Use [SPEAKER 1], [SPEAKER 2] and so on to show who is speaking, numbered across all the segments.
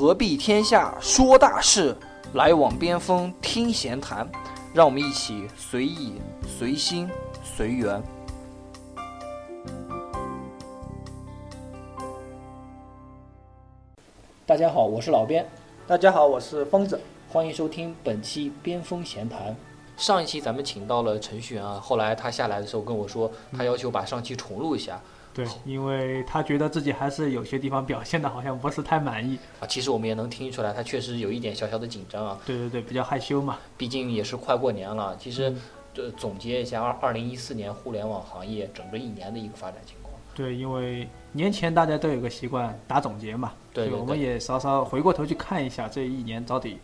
[SPEAKER 1] 何必天下说大事，来往边锋听闲谈。让我们一起随意、随心、随缘。大家好，我是老边，
[SPEAKER 2] 大家好，我是疯子，
[SPEAKER 1] 欢迎收听本期边锋闲谈。上一期咱们请到了程序员啊，后来他下来的时候跟我说，他要求把上期重录一下。
[SPEAKER 2] 对，因为他觉得自己还是有些地方表现的好像不是太满意
[SPEAKER 1] 啊。其实我们也能听出来，他确实有一点小小的紧张啊。
[SPEAKER 2] 对对对，比较害羞嘛。
[SPEAKER 1] 毕竟也是快过年了。其实，呃，总结一下二二零一四年互联网行业整个一年的一个发展情况。
[SPEAKER 2] 对，因为年前大家都有个习惯打总结嘛。
[SPEAKER 1] 对对对。
[SPEAKER 2] 我们也稍稍回过头去看一下这一年到底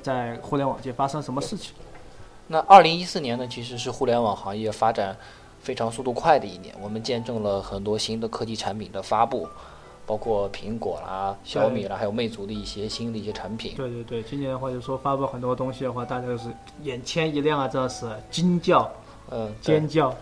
[SPEAKER 2] 在互联网界发生什么事情。
[SPEAKER 1] 那二零一四年呢，其实是互联网行业发展。非常速度快的一年，我们见证了很多新的科技产品的发布，包括苹果啦、小米啦，还有魅族的一些新的一些产品。
[SPEAKER 2] 对对对，今年的话就说发布很多东西的话，大家就是眼前一亮啊，真的是惊叫，
[SPEAKER 1] 嗯，
[SPEAKER 2] 尖叫。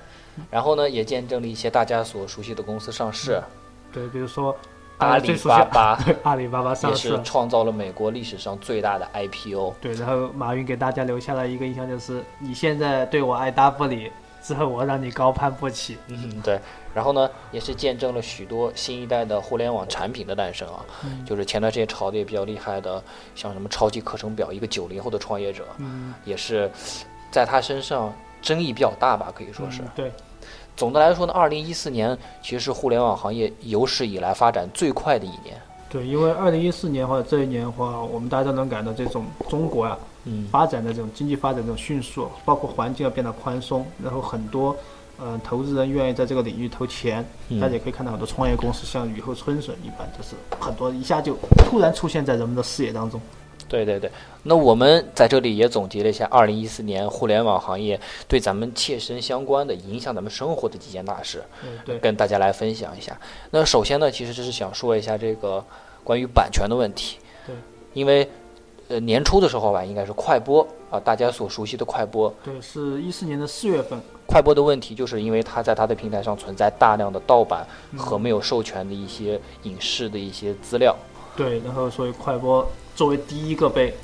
[SPEAKER 1] 然后呢，也见证了一些大家所熟悉的公司上市。
[SPEAKER 2] 对，比如说
[SPEAKER 1] 阿里巴巴，
[SPEAKER 2] 阿里巴巴上市，
[SPEAKER 1] 也是创造了美国历史上最大的 IPO。
[SPEAKER 2] 对，然后马云给大家留下了一个印象，就是你现在对我爱答不理。之后我让你高攀不起。
[SPEAKER 1] 嗯，对。然后呢，也是见证了许多新一代的互联网产品的诞生啊。
[SPEAKER 2] 嗯。
[SPEAKER 1] 就是前段时间炒的也比较厉害的，像什么超级课程表，一个九零后的创业者，
[SPEAKER 2] 嗯，
[SPEAKER 1] 也是在他身上争议比较大吧，可以说是。
[SPEAKER 2] 对。
[SPEAKER 1] 总的来说呢，二零一四年其实是互联网行业有史以来发展最快的一年。
[SPEAKER 2] 对，因为二零一四年或者这一年的话，我们大家都能感到这种中国啊。
[SPEAKER 1] 嗯，
[SPEAKER 2] 发展的这种经济发展这种迅速，包括环境要变得宽松，然后很多，嗯，投资人愿意在这个领域投钱。大家也可以看到很多创业公司像雨后春笋一般，就是很多一下就突然出现在人们的视野当中。
[SPEAKER 1] 对对对，那我们在这里也总结了一下二零一四年互联网行业对咱们切身相关的、影响咱们生活的几件大事，
[SPEAKER 2] 对，
[SPEAKER 1] 跟大家来分享一下。那首先呢，其实就是想说一下这个关于版权的问题。
[SPEAKER 2] 对，
[SPEAKER 1] 因为。呃，年初的时候吧，应该是快播啊，大家所熟悉的快播。
[SPEAKER 2] 对，是一四年的四月份。
[SPEAKER 1] 快播的问题，就是因为它在它的平台上存在大量的盗版和没有授权的一些影视的一些资料。
[SPEAKER 2] 对，然后所以快播作为第一个被。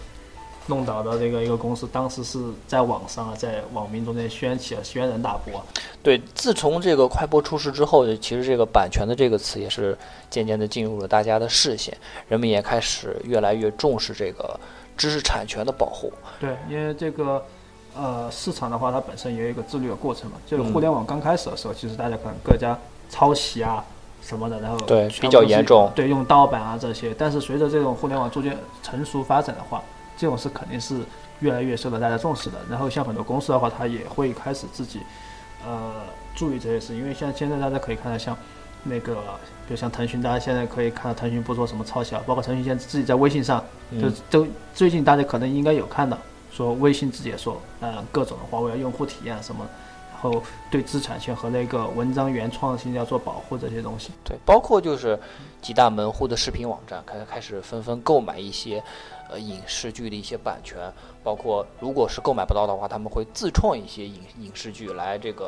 [SPEAKER 2] 弄倒的这个一个公司，当时是在网上啊，在网民中间掀起了轩然大波。
[SPEAKER 1] 对，自从这个快播出事之后，其实这个版权的这个词也是渐渐的进入了大家的视线，人们也开始越来越重视这个知识产权的保护。
[SPEAKER 2] 对，因为这个呃市场的话，它本身也有一个自律的过程嘛。就是互联网刚开始的时候，其实大家可能各家抄袭啊什么的，然后
[SPEAKER 1] 对比较严重，
[SPEAKER 2] 对用盗版啊这些。但是随着这种互联网逐渐成熟发展的话，这种事肯定是越来越受到大家重视的。然后像很多公司的话，它也会开始自己，呃，注意这些事。因为像现在大家可以看到，像那个，比如像腾讯，大家现在可以看到腾讯不做什么抄袭了。包括腾讯现在自己在微信上，就都最近大家可能应该有看到，说微信自己也说，呃，各种的话为了用户体验什么，然后对知识产权和那个文章原创性要做保护这些东西。
[SPEAKER 1] 对，包括就是几大门户的视频网站开开始纷纷购买一些。呃，影视剧的一些版权，包括如果是购买不到的话，他们会自创一些影影视剧来这个，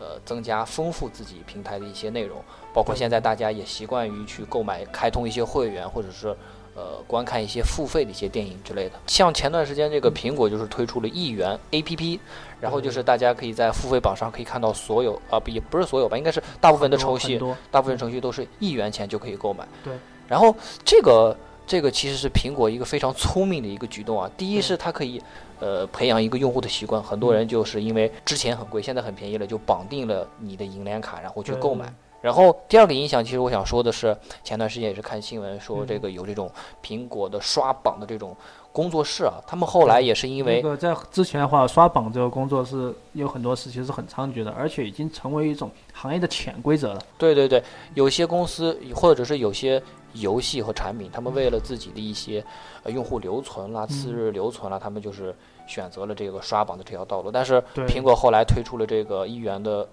[SPEAKER 1] 呃，增加丰富自己平台的一些内容。包括现在大家也习惯于去购买、开通一些会员，或者是呃观看一些付费的一些电影之类的。像前段时间这个苹果就是推出了一元 APP，然后就是大家可以在付费榜上可以看到所有啊，不也不是所有吧，应该是大部分的程序，大部分程序都是一元钱就可以购买。
[SPEAKER 2] 对，
[SPEAKER 1] 然后这个。这个其实是苹果一个非常聪明的一个举动啊！第一是它可以，呃，培养一个用户的习惯。很多人就是因为之前很贵，现在很便宜了，就绑定了你的银联卡，然后去购买。然后第二个影响，其实我想说的是，前段时间也是看新闻说，这个有这种苹果的刷榜的这种工作室啊，他们后来也是因为
[SPEAKER 2] 那个在之前的话，刷榜这个工作是有很多事情是很猖獗的，而且已经成为一种行业的潜规则了。
[SPEAKER 1] 对对对，有些公司或者是有些。游戏和产品，他们为了自己的一些呃用户留存啦、次日留存啦，他们就是选择了这个刷榜的这条道路。但是苹果后来推出了这个一元的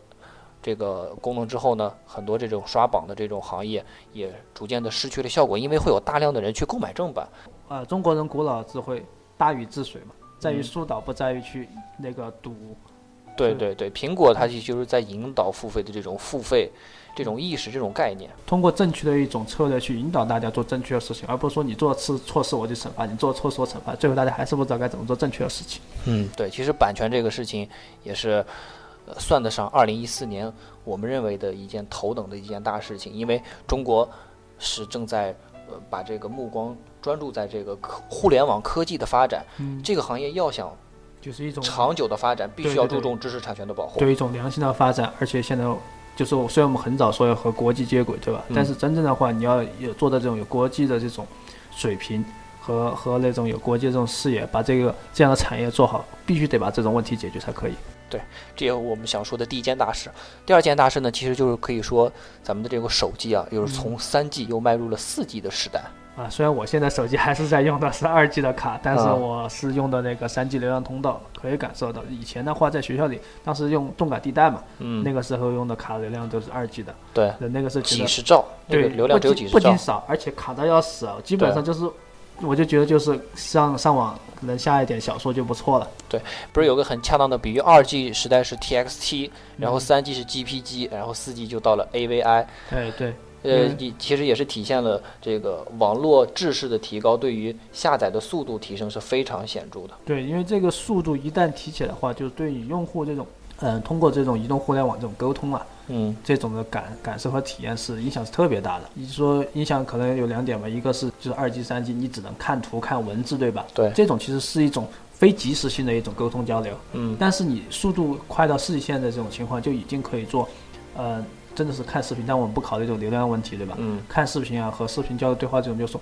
[SPEAKER 1] 这个功能之后呢，很多这种刷榜的这种行业也逐渐的失去了效果，因为会有大量的人去购买正版。
[SPEAKER 2] 啊，中国人古老智慧大禹治水嘛，在于疏导，不在于去那个堵。是
[SPEAKER 1] 对对对，苹果它其实就是在引导付费的这种付费这种意识这种概念。
[SPEAKER 2] 通过正确的一种策略去引导大家做正确的事情，而不是说你做次错事我就惩罚你，做错事我惩罚，最后大家还是不知道该怎么做正确的事情。
[SPEAKER 1] 嗯，对，其实版权这个事情也是，呃，算得上二零一四年我们认为的一件头等的一件大事情，因为中国是正在呃把这个目光专注在这个科互联网科技的发展，
[SPEAKER 2] 嗯，
[SPEAKER 1] 这个行业要想
[SPEAKER 2] 就是一种
[SPEAKER 1] 长久的发展，必须要注重知识产权的保护。
[SPEAKER 2] 对一种良性的发展，而且现在就是我虽然我们很早说要和国际接轨，对吧？
[SPEAKER 1] 嗯
[SPEAKER 2] 但是真正的话，你要有做到这种有国际的这种水平和和那种有国际的这种视野，把这个这样的产业做好，必须得把这种问题解决才可以。
[SPEAKER 1] 这也是我们想说的第一件大事。第二件大事呢，其实就是可以说咱们的这个手机啊，又是从三 G 又迈入了四 G 的时代。
[SPEAKER 2] 啊，虽然我现在手机还是在用的是二 G 的卡，但是
[SPEAKER 1] 啊
[SPEAKER 2] 我是用的那个三 G 流量通道，可以感受到。以前的话，在学校里，当时用动感地带嘛，
[SPEAKER 1] 嗯，
[SPEAKER 2] 那个时候用的卡流量都是二 G 的，
[SPEAKER 1] 对，
[SPEAKER 2] 那个是
[SPEAKER 1] 几十兆，
[SPEAKER 2] 对
[SPEAKER 1] 流量只有几十兆。
[SPEAKER 2] 不仅少，而且卡的要死啊！基本上就是，我就觉得就是上上网能下一点小说就不错了。
[SPEAKER 1] 对不是有个很恰当的比喻，二 G 时代是 TXT，然后
[SPEAKER 2] 嗯
[SPEAKER 1] 三 G 是 GPG，然后四 G 就到了 AVI。
[SPEAKER 2] 哎，对，
[SPEAKER 1] 呃，其实也是体现了这个网络制式的提高，对于下载的速度提升是非常显著的。
[SPEAKER 2] 对，因为这个速度一旦提起来的话，就对于用户这种，嗯、通过这种移动互联网这种沟通啊，
[SPEAKER 1] 嗯
[SPEAKER 2] 这种的感感受和体验是影响是特别大的。你说影响可能有两点吧，一个是就是二 G、三 G，你只能看图看文字，对吧？
[SPEAKER 1] 对
[SPEAKER 2] 这种其实是一种非即时性的一种沟通交流。
[SPEAKER 1] 嗯，
[SPEAKER 2] 但是你速度快到四 G 线的这种情况，就已经可以做，呃，真的是看视频，但我们不考虑这种流量问题，对吧？
[SPEAKER 1] 嗯
[SPEAKER 2] 看视频啊和视频交流对话这种，就是说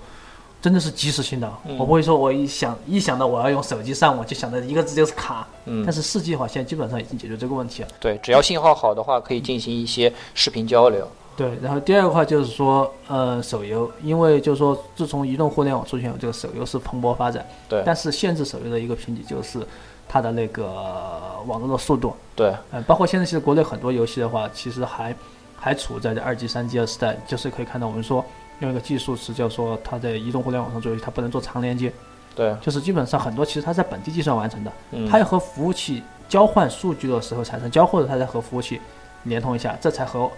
[SPEAKER 2] 真的是即时性的。
[SPEAKER 1] 嗯
[SPEAKER 2] 我不会说我一想一想到我要用手机上网，就想到一个字就是卡。
[SPEAKER 1] 嗯
[SPEAKER 2] 但，是四 G 的话，现在基本上已经解决这个问题了。
[SPEAKER 1] 对，只要信号好的话，可以进行一些视频交流。
[SPEAKER 2] 对，然后第二个话就是说，呃，手游，因为就是说，自从移动互联网出现后，这个手游是蓬勃发展。
[SPEAKER 1] 对
[SPEAKER 2] 但是限制手游的一个瓶颈就是它的那个网络的速度。
[SPEAKER 1] 对，
[SPEAKER 2] 呃，包括现在其实国内很多游戏的话，其实还还处在这二 G、三 G 的时代，就是可以看到我们说用一个技术词叫说它在移动互联网上做游戏，它不能做长连接，
[SPEAKER 1] 对，
[SPEAKER 2] 就是基本上很多其实它在本地计算完成的，
[SPEAKER 1] 嗯，
[SPEAKER 2] 它要和服务器交换数据的时候产生交互的，它才和服务器连通一下，这才和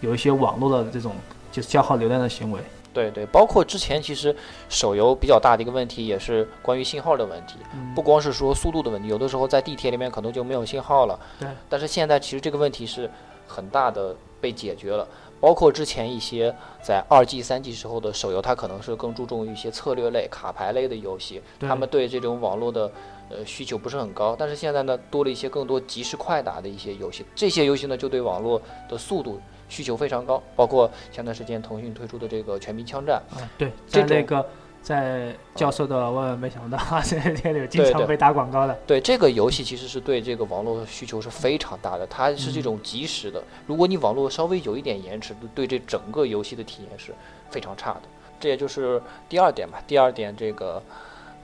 [SPEAKER 2] 有一些网络的这种就是消耗流量的行为。
[SPEAKER 1] 对对，包括之前其实手游比较大的一个问题，也是关于信号的问题。
[SPEAKER 2] 嗯
[SPEAKER 1] 不光是说速度的问题，有的时候在地铁里面可能就没有信号了。
[SPEAKER 2] 对。
[SPEAKER 1] 但是现在其实这个问题是很大的被解决了，包括之前一些在二 G、三 G 时候的手游，它可能是更注重于一些策略类、卡牌类的游戏，他们对这种网络的呃需求不是很高。但是现在呢，多了一些更多即时快打的一些游戏，这些游戏呢就对网络的速度需求非常高，包括前段时间腾讯推出的这个《全民枪战》。
[SPEAKER 2] 啊，对，
[SPEAKER 1] 这种
[SPEAKER 2] 在那个在教授的万万没想到这些里经常被打广告的。
[SPEAKER 1] 对这个游戏，其实是对这个网络需求是非常大的，它是这种即时的。如果你网络稍微有一点延迟，对这整个游戏的体验是非常差的。这也就是第二点吧。第二点这个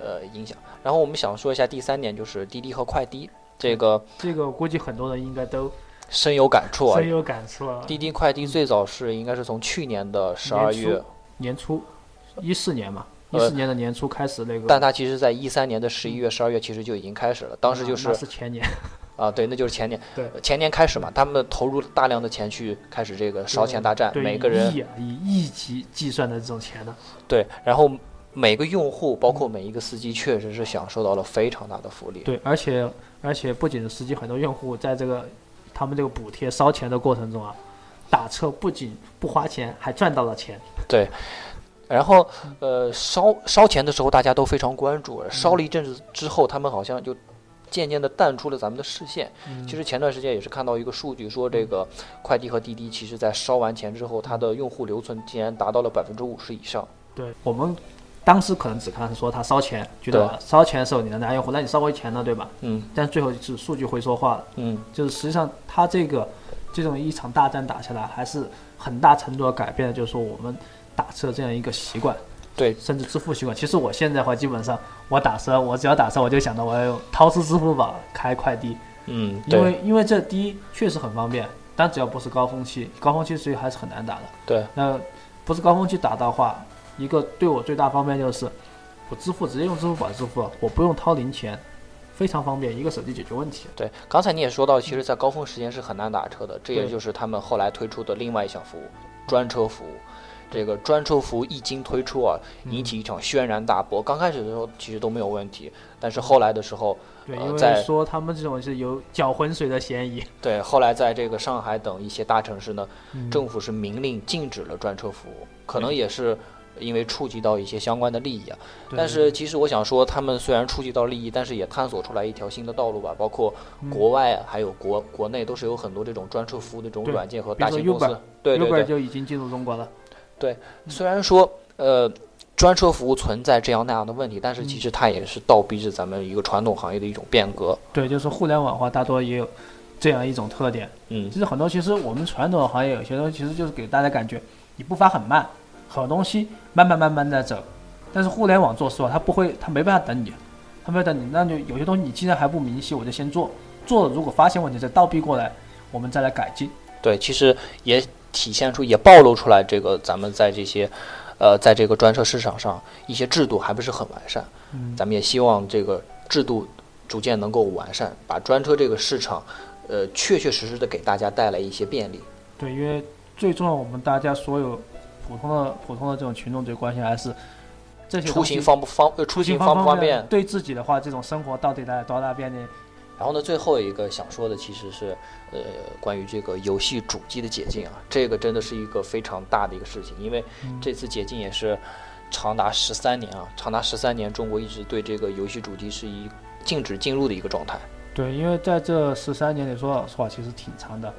[SPEAKER 1] 呃影响。然后我们想说一下第三点，就是滴滴和快滴，这个
[SPEAKER 2] 这个我估计很多人应该都
[SPEAKER 1] 深有感触啊
[SPEAKER 2] 深。有感触啊。
[SPEAKER 1] 滴滴快滴最早是应该是从去年的十二月，
[SPEAKER 2] 年初，一四年嘛，一
[SPEAKER 1] 呃
[SPEAKER 2] 四年的年初开始那个，
[SPEAKER 1] 但它其实在一三年的十一月、十二月其实就已经开始了。当时就是
[SPEAKER 2] 是前年，
[SPEAKER 1] 啊，对，那就是前年，
[SPEAKER 2] 对
[SPEAKER 1] 呃前年开始嘛，他们投入大量的钱去开始这个烧钱大战，每个人
[SPEAKER 2] 以亿啊以亿级计算的这种钱呢，
[SPEAKER 1] 对，然后每个用户，包括每一个司机，确实是享受到了非常大的福利。
[SPEAKER 2] 对，而且而且不仅是司机，很多用户在这个他们这个补贴烧钱的过程中啊，打车不仅不花钱，还赚到了钱。
[SPEAKER 1] 然后，呃，烧烧钱的时候大家都非常关注，烧了一阵子之后，他们好像就渐渐的淡出了咱们的视线。
[SPEAKER 2] 嗯
[SPEAKER 1] 其实前段时间也是看到一个数据，说这个快递和滴滴，其实在烧完钱之后，它的用户留存竟然达到了百分之五十以上。
[SPEAKER 2] 对我们当时可能只看说它烧钱，觉得烧钱的时候你能拿用户，那你烧回钱了，对吧？
[SPEAKER 1] 嗯
[SPEAKER 2] 但最后是数据会说话了，
[SPEAKER 1] 嗯，
[SPEAKER 2] 就是实际上它这个这种一场大战打下来，还是很大程度的改变了，就是说我们打车这样一个习惯。
[SPEAKER 1] 对，
[SPEAKER 2] 甚至支付习惯。其实我现在的话，基本上我打车，我只要打车，我就想到我要用掏出支付宝开快递，
[SPEAKER 1] 嗯，
[SPEAKER 2] 因为因为这第一确实很方便，但只要不是高峰期，高峰期所以还是很难打的。
[SPEAKER 1] 对，
[SPEAKER 2] 那不是高峰期打的话，一个对我最大方便就是我支付直接用支付宝支付，我不用掏零钱，非常方便，一个手机解决问题。
[SPEAKER 1] 对，刚才你也说到，其实，在高峰时间是很难打车的，这也就是他们后来推出的另外一项服务——专车服务。这个专车服务一经推出啊，引起一场轩然大波。刚开始的时候其实都没有问题，但是后来的时候，
[SPEAKER 2] 对，
[SPEAKER 1] 呃
[SPEAKER 2] 因为
[SPEAKER 1] 在
[SPEAKER 2] 说他们这种是有搅浑水的嫌疑。
[SPEAKER 1] 对，后来在这个上海等一些大城市呢，
[SPEAKER 2] 嗯
[SPEAKER 1] 政府是明令禁止了专车服务，可能也是因为触及到一些相关的利益啊。但是其实我想说，他们虽然触及到利益，但是也探索出来一条新的道路吧。包括国外啊还有国国内都是有很多这种专车服务的这种软件和大型公司。对对对，
[SPEAKER 2] 就已经进入中国了。
[SPEAKER 1] 虽然说呃专车服务存在这样那样的问题，但是
[SPEAKER 2] 嗯
[SPEAKER 1] 其实它也是倒逼着咱们一个传统行业的一种变革。
[SPEAKER 2] 对，就是互联网化大多也有这样一种特点。
[SPEAKER 1] 嗯，
[SPEAKER 2] 其实很多，其实我们传统的行业有些东西，其实就是给大家感觉你步伐很慢，很多东西慢慢慢慢在走。但是互联网做实话，它不会，它没办法等你，它没有等你，那就有些东西你既然还不明晰，我就先做，做了如果发现问题再倒逼过来，我们再来改进。
[SPEAKER 1] 对，其实也体现出也暴露出来这个咱们在这些。呃，在这个专车市场上，一些制度还不是很完善。
[SPEAKER 2] 嗯，
[SPEAKER 1] 咱们也希望这个制度逐渐能够完善，把专车这个市场，呃，确确实实的给大家带来一些便利。
[SPEAKER 2] 对，因为最重要，我们大家所有普通的普通的这种群众最关心还是这些
[SPEAKER 1] 出行方不方？呃，出
[SPEAKER 2] 行
[SPEAKER 1] 方不方便？
[SPEAKER 2] 对自己的话，这种生活到底带来多大便利？
[SPEAKER 1] 然后呢，最后一个想说的其实是，呃，关于这个游戏主机的解禁啊，这个真的是一个非常大的一个事情，因为
[SPEAKER 2] 嗯
[SPEAKER 1] 这次解禁也是长达十三年啊，长达十三年，中国一直对这个游戏主机是一禁止进入的一个状态。
[SPEAKER 2] 对，因为在这十三年里，说老实话，其实挺长的。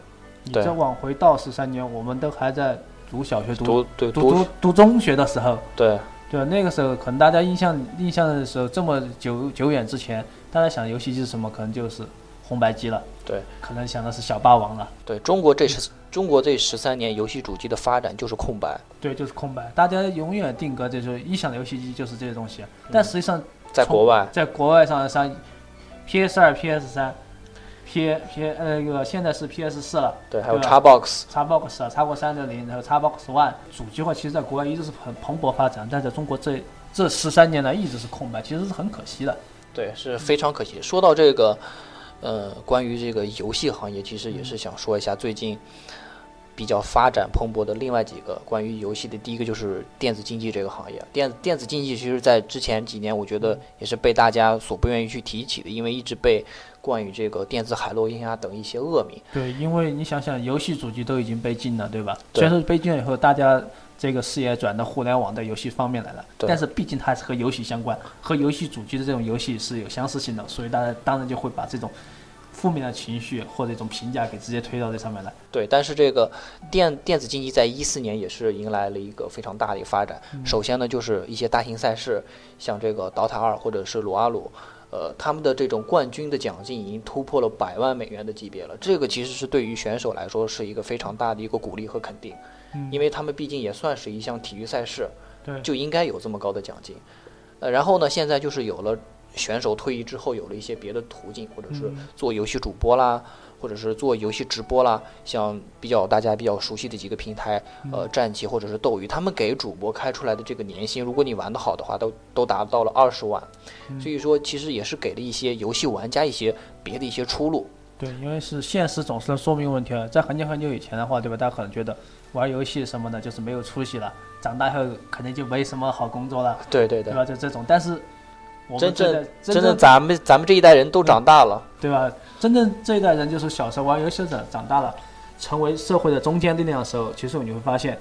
[SPEAKER 2] 你
[SPEAKER 1] 对
[SPEAKER 2] 再往回到十三年，我们都还在读小学、读
[SPEAKER 1] 读对
[SPEAKER 2] 读读读中学的时候，
[SPEAKER 1] 对
[SPEAKER 2] 对吧？那个时候可能大家印象印象的时候，这么久久远之前，大家想游戏机是什么？可能就是红白机了。
[SPEAKER 1] 对，
[SPEAKER 2] 可能想的是小霸王了。
[SPEAKER 1] 对，中国这十中国这十三年游戏主机的发展就是空白，
[SPEAKER 2] 对，就是空白。大家永远定格这就是一想游戏机就是这些东西，但实际上从
[SPEAKER 1] 在国外
[SPEAKER 2] 在国外上上，PS 二、PS 三、P P 呃那个现在是 PS 四了。
[SPEAKER 1] 对，还有
[SPEAKER 2] 对吧 Xbox，Xbox 啊，超过三六零，然后 Xbox One 主机化，其实在国外一直是很蓬勃发展，但在中国这这十三年来一直是空白，其实是很可惜的。
[SPEAKER 1] 对，是非常可惜。说到这个，呃，关于这个游戏行业，其实也是想说一下最近比较发展蓬勃的另外几个关于游戏的。第一个就是电子竞技这个行业，电电子竞技其实在之前几年，我觉得也是被大家所不愿意去提起的，因为一直被冠以这个电子海洛因啊等一些恶名。
[SPEAKER 2] 对，因为你想想，游戏主机都已经被禁了，对吧？虽然说被禁了以后，大家这个视野转到互联网的游戏方面来了，但是毕竟它还是和游戏相关，和游戏主机的这种游戏是有相似性的，所以大家当然就会把这种负面的情绪或者一种评价给直接推到这上面来。
[SPEAKER 1] 对，但是这个电电子竞技在一四年也是迎来了一个非常大的一个发展。首先呢，就是一些大型赛事，像这个 DOTA 二或者是撸啊撸，呃，他们的这种冠军的奖金已经突破了百万美元的级别了。这个其实是对于选手来说是一个非常大的一个鼓励和肯定，
[SPEAKER 2] 嗯
[SPEAKER 1] 因为他们毕竟也算是一项体育赛事，
[SPEAKER 2] 对，
[SPEAKER 1] 就应该有这么高的奖金。呃，然后呢，现在就是有了选手退役之后有了一些别的途径，或者是
[SPEAKER 2] 嗯
[SPEAKER 1] 做游戏主播啦，或者是做游戏直播啦，像比较大家比较熟悉的几个平台，呃，战旗或者是斗鱼，他们给主播开出来的这个年薪，如果你玩得好的话，都都达到了二十万。所以说，其实也是给了一些游戏玩家一些别的一些出路。
[SPEAKER 2] 对，因为是现实总是能说明问题啊。在很久很久以前的话，对吧？大家可能觉得玩游戏什么的，就是没有出息了，长大后肯定就没什么好工作了，
[SPEAKER 1] 对对对，
[SPEAKER 2] 对吧？就这种，但是
[SPEAKER 1] 真正
[SPEAKER 2] 这
[SPEAKER 1] 真正咱们咱们这一代人都长大了。
[SPEAKER 2] 对吧？真正这一代人就是小时候玩游戏的，长大了，成为社会的中坚力量的时候，其实你会发现，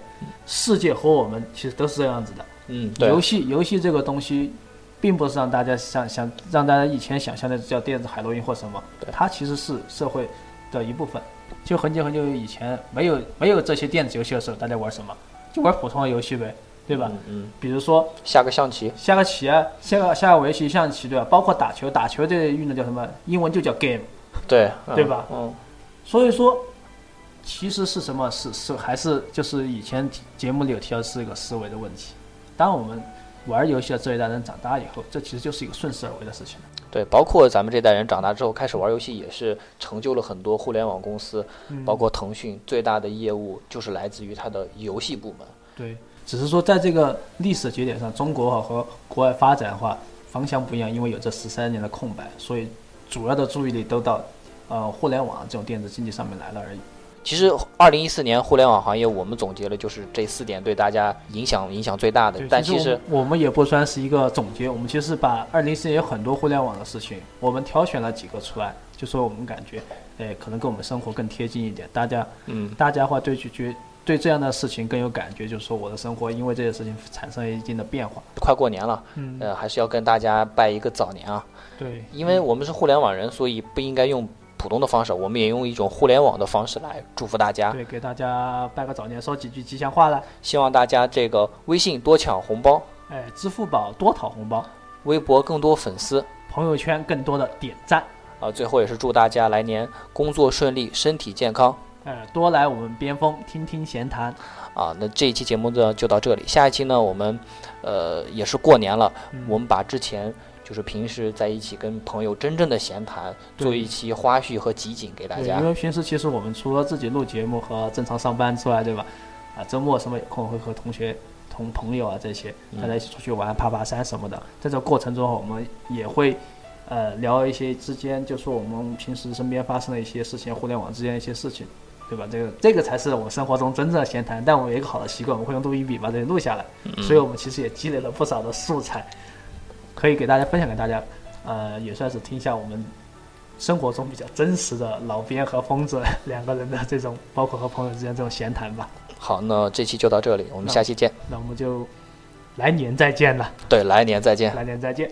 [SPEAKER 2] 世界和我们其实都是这样子的。
[SPEAKER 1] 嗯，对
[SPEAKER 2] 游戏游戏这个东西，并不是让大家想想让大家以前想象的叫电子海洛因或什么，它其实是社会的一部分。就很久很久以前，没有没有这些电子游戏的时候，大家玩什么？就玩普通的游戏呗，对吧？
[SPEAKER 1] 嗯嗯，
[SPEAKER 2] 比如说
[SPEAKER 1] 下个象棋。
[SPEAKER 2] 下个棋啊，下个下个围棋、象棋，对吧？包括打球，打球这个运动叫什么？英文就叫 game。
[SPEAKER 1] 对，嗯
[SPEAKER 2] 对吧
[SPEAKER 1] 嗯，
[SPEAKER 2] 所以说，其实是什么？是是还是就是以前节目里有提到是一个思维的问题。当我们玩游戏的这一代人长大以后，这其实就是一个顺势而为的事情。
[SPEAKER 1] 对，包括咱们这代人长大之后开始玩游戏，也是成就了很多互联网公司，
[SPEAKER 2] 嗯
[SPEAKER 1] 包括腾讯最大的业务就是来自于它的游戏部门。
[SPEAKER 2] 对，只是说在这个历史节点上，中国哈和国外发展的话方向不一样，因为有这十三年的空白，所以主要的注意力都到呃互联网这种电子竞技上面来了而已。
[SPEAKER 1] 其实，二零一四年互联网行业，我们总结了就是这四点对大家影响影响最大的。但其实
[SPEAKER 2] 我们也不算是一个总结，我们其实把二零一四年有很多互联网的事情，我们挑选了几个出来，就说我们感觉，哎，可能跟我们生活更贴近一点。大家，
[SPEAKER 1] 嗯，
[SPEAKER 2] 大家话对去觉对这样的事情更有感觉，就是说我的生活因为这些事情产生了一定的变化。
[SPEAKER 1] 快过年了，
[SPEAKER 2] 嗯，
[SPEAKER 1] 呃，还是要跟大家拜一个早年啊。
[SPEAKER 2] 对，
[SPEAKER 1] 因为我们是互联网人，所以不应该用。普通的方式，我们也用一种互联网的方式来祝福大家。
[SPEAKER 2] 对，给大家拜个早年，说几句吉祥话了。
[SPEAKER 1] 希望大家这个微信多抢红包，
[SPEAKER 2] 哎，支付宝多讨红包，
[SPEAKER 1] 微博更多粉丝，
[SPEAKER 2] 朋友圈更多的点赞。
[SPEAKER 1] 啊，最后也是祝大家来年工作顺利，身体健康。
[SPEAKER 2] 哎，多来我们边锋听听闲谈。
[SPEAKER 1] 啊，那这一期节目呢就到这里，下一期呢我们，呃，也是过年了，我们把之前。就是平时在一起跟朋友真正的闲谈，做一期花絮和集锦给大家。
[SPEAKER 2] 因为平时其实我们除了自己录节目和正常上班之外，对吧？啊，周末什么有空会和同学、同朋友啊这些大家一起出去玩、爬爬山什么的。在这过程中，我们也会呃聊一些之间，就是我们平时身边发生的一些事情，互联网之间的一些事情，对吧？这个这个才是我们生活中真正的闲谈。但我们有一个好的习惯，我们会用录音笔把这些录下来，所以我们其实也积累了不少的素材。可以给大家分享给大家，呃，也算是听一下我们生活中比较真实的老边和疯子两个人的这种，包括和朋友之间这种闲谈吧。
[SPEAKER 1] 好，那这期就到这里，我们下期见。
[SPEAKER 2] 那我们就来年再见了。
[SPEAKER 1] 对，来年再见。
[SPEAKER 2] 来年再见。